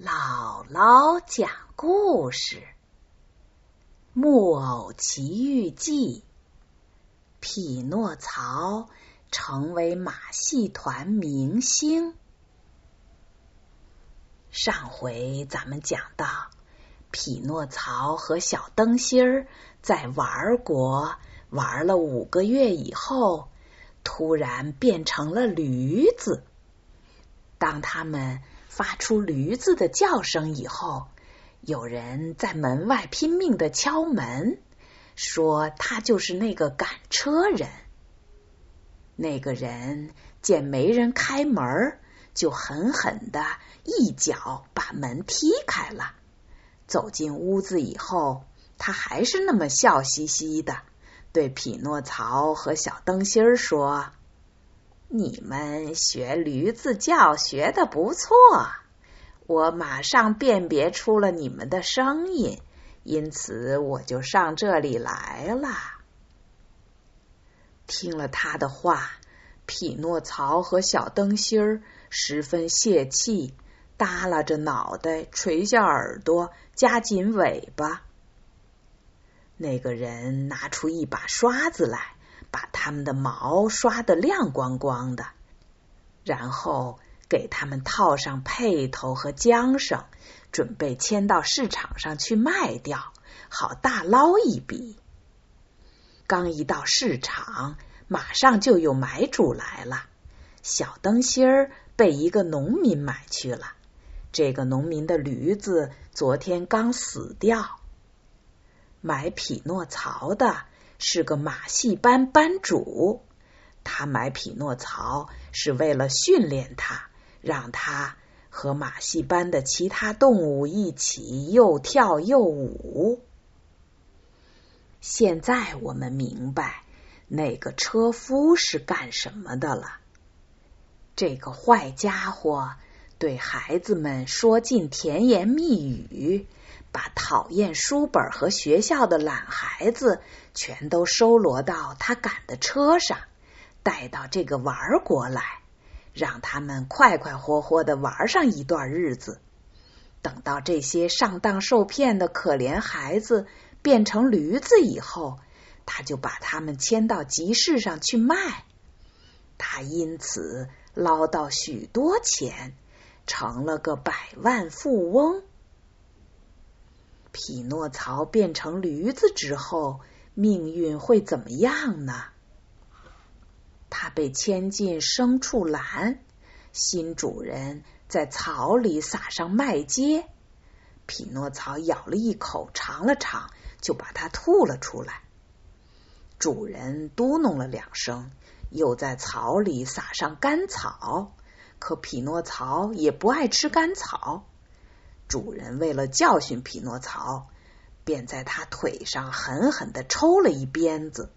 姥姥讲故事，《木偶奇遇记》。匹诺曹成为马戏团明星。上回咱们讲到，匹诺曹和小灯芯儿在玩国玩了五个月以后，突然变成了驴子。当他们发出驴子的叫声以后，有人在门外拼命的敲门，说他就是那个赶车人。那个人见没人开门，就狠狠的一脚把门踢开了。走进屋子以后，他还是那么笑嘻嘻的，对匹诺曹和小灯芯儿说。你们学驴子叫学的不错，我马上辨别出了你们的声音，因此我就上这里来了。听了他的话，匹诺曹和小灯芯儿十分泄气，耷拉着脑袋，垂下耳朵，夹紧尾巴。那个人拿出一把刷子来。把他们的毛刷得亮光光的，然后给他们套上辔头和缰绳，准备牵到市场上去卖掉，好大捞一笔。刚一到市场，马上就有买主来了。小灯芯儿被一个农民买去了，这个农民的驴子昨天刚死掉。买匹诺曹的。是个马戏班班主，他买匹诺曹是为了训练他，让他和马戏班的其他动物一起又跳又舞。现在我们明白那个车夫是干什么的了。这个坏家伙对孩子们说尽甜言蜜语。把讨厌书本和学校的懒孩子全都收罗到他赶的车上，带到这个玩国来，让他们快快活活的玩上一段日子。等到这些上当受骗的可怜孩子变成驴子以后，他就把他们牵到集市上去卖。他因此捞到许多钱，成了个百万富翁。匹诺曹变成驴子之后，命运会怎么样呢？他被牵进牲畜栏，新主人在草里撒上麦秸。匹诺曹咬了一口，尝了尝，就把它吐了出来。主人嘟哝了两声，又在草里撒上干草。可匹诺曹也不爱吃干草。主人为了教训匹诺曹，便在他腿上狠狠的抽了一鞭子。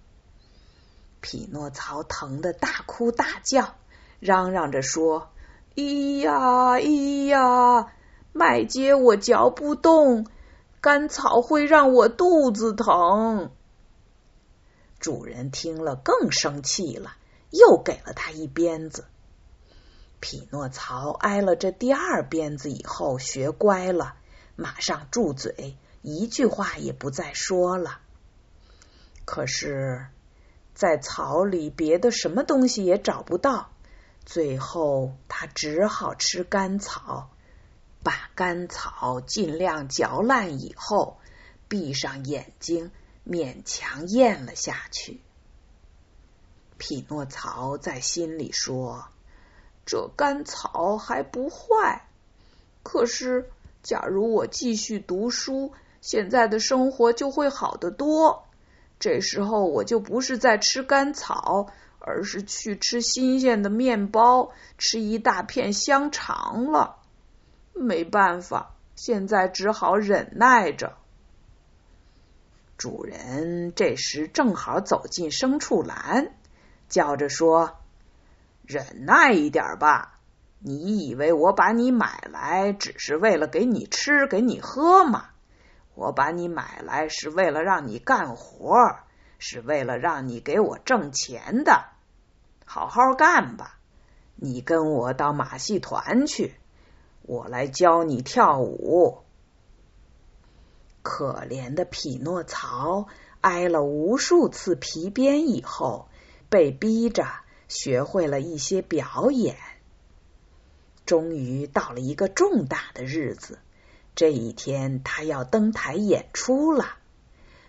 匹诺曹疼得大哭大叫，嚷嚷着说：“咿呀咿呀，麦秸我嚼不动，干草会让我肚子疼。”主人听了更生气了，又给了他一鞭子。匹诺曹挨了这第二鞭子以后，学乖了，马上住嘴，一句话也不再说了。可是，在草里别的什么东西也找不到，最后他只好吃干草，把干草尽量嚼烂以后，闭上眼睛，勉强咽了下去。匹诺曹在心里说。这干草还不坏，可是假如我继续读书，现在的生活就会好得多。这时候我就不是在吃干草，而是去吃新鲜的面包，吃一大片香肠了。没办法，现在只好忍耐着。主人这时正好走进牲畜栏，叫着说。忍耐一点吧，你以为我把你买来只是为了给你吃给你喝吗？我把你买来是为了让你干活，是为了让你给我挣钱的。好好干吧，你跟我到马戏团去，我来教你跳舞。”可怜的匹诺曹挨了无数次皮鞭以后，被逼着学会了一些表演。终于到了一个重大的日子，这一天他要登台演出了。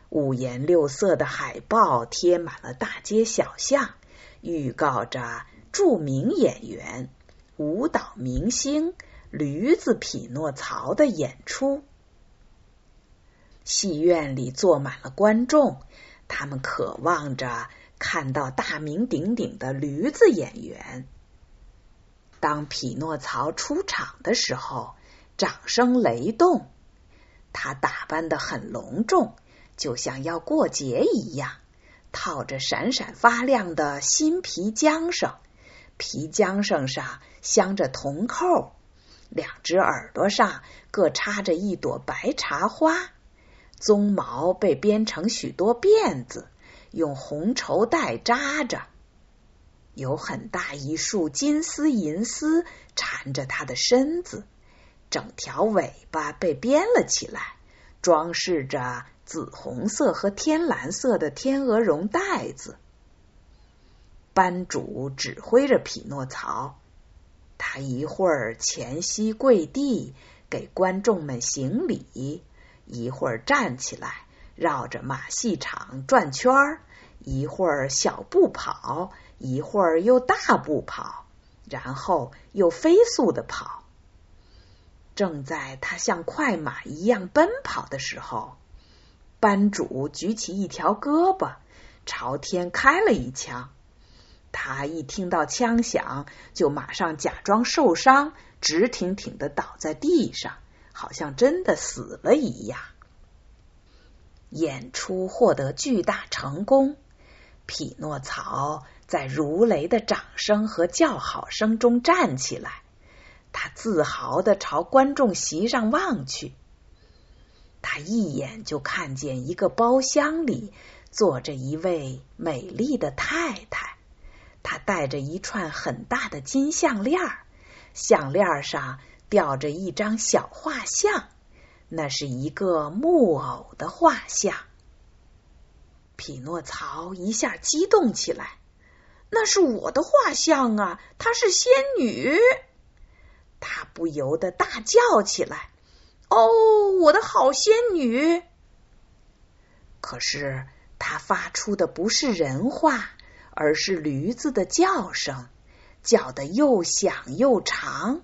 五颜六色的海报贴满了大街小巷，预告着著名演员、舞蹈明星驴子匹诺曹的演出。戏院里坐满了观众，他们渴望着看到大名鼎鼎的驴子演员。当匹诺曹出场的时候，掌声雷动。他打扮的很隆重，就像要过节一样，套着闪闪发亮的新皮缰绳，皮缰绳上镶着铜扣，两只耳朵上各插着一朵白茶花，鬃毛被编成许多辫子，用红绸带扎着。有很大一束金丝银丝缠着它的身子，整条尾巴被编了起来，装饰着紫红色和天蓝色的天鹅绒带子。班主指挥着匹诺曹，他一会儿前膝跪地给观众们行礼，一会儿站起来绕着马戏场转圈儿，一会儿小步跑。一会儿又大步跑，然后又飞速的跑。正在他像快马一样奔跑的时候，班主举起一条胳膊，朝天开了一枪。他一听到枪响，就马上假装受伤，直挺挺的倒在地上，好像真的死了一样。演出获得巨大成功，匹诺曹。在如雷的掌声和叫好声中站起来，他自豪的朝观众席上望去。他一眼就看见一个包厢里坐着一位美丽的太太，她戴着一串很大的金项链，项链上吊着一张小画像，那是一个木偶的画像。匹诺曹一下激动起来。那是我的画像啊！她是仙女，他不由得大叫起来：“哦，我的好仙女！”可是他发出的不是人话，而是驴子的叫声，叫的又响又长。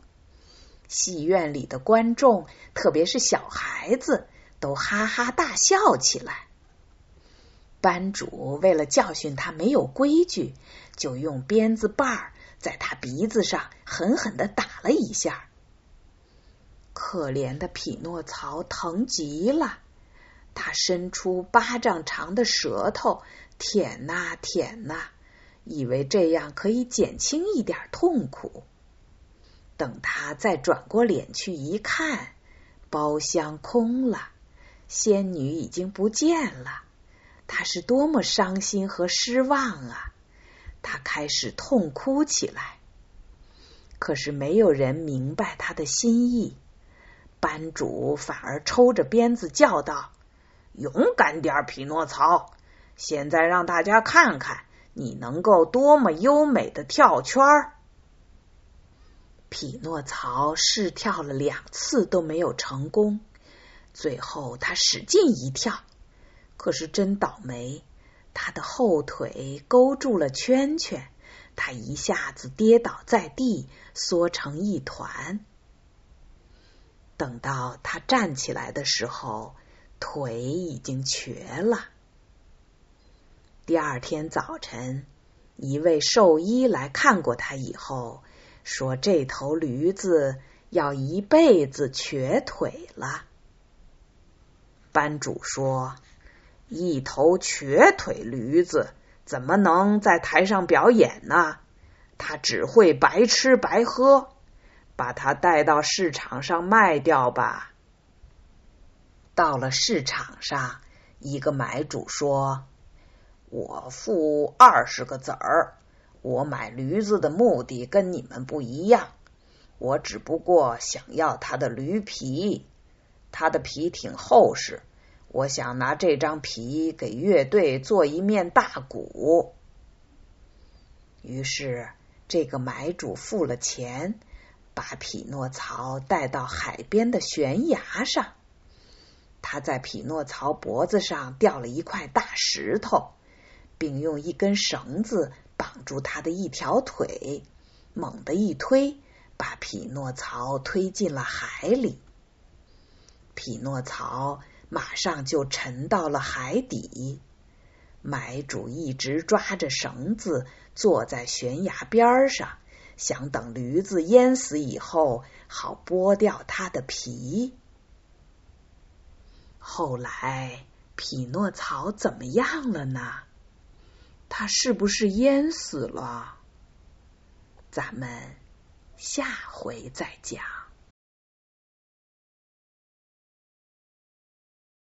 戏院里的观众，特别是小孩子，都哈哈大笑起来。班主为了教训他没有规矩，就用鞭子把儿在他鼻子上狠狠的打了一下。可怜的匹诺曹疼极了，他伸出巴掌长的舌头舔呐舔呐，以为这样可以减轻一点痛苦。等他再转过脸去一看，包厢空了，仙女已经不见了。他是多么伤心和失望啊！他开始痛哭起来。可是没有人明白他的心意，班主反而抽着鞭子叫道：“勇敢点，匹诺曹！现在让大家看看你能够多么优美的跳圈儿。”匹诺曹试跳了两次都没有成功，最后他使劲一跳。可是真倒霉，他的后腿勾住了圈圈，他一下子跌倒在地，缩成一团。等到他站起来的时候，腿已经瘸了。第二天早晨，一位兽医来看过他以后，说这头驴子要一辈子瘸腿了。班主说。一头瘸腿驴子怎么能在台上表演呢？他只会白吃白喝，把它带到市场上卖掉吧。到了市场上，一个买主说：“我付二十个子儿，我买驴子的目的跟你们不一样。我只不过想要他的驴皮，他的皮挺厚实，我想拿这张皮给乐队做一面大鼓。于是，这个买主付了钱，把匹诺曹带到海边的悬崖上。他在匹诺曹脖子上吊了一块大石头，并用一根绳子绑住他的一条腿，猛地一推。把匹诺曹推进了海里，匹诺曹马上就沉到了海底。买主一直抓着绳子，坐在悬崖边上，想等驴子淹死以后，好剥掉它的皮。后来，匹诺曹怎么样了呢？他是不是淹死了？咱们。下回再讲。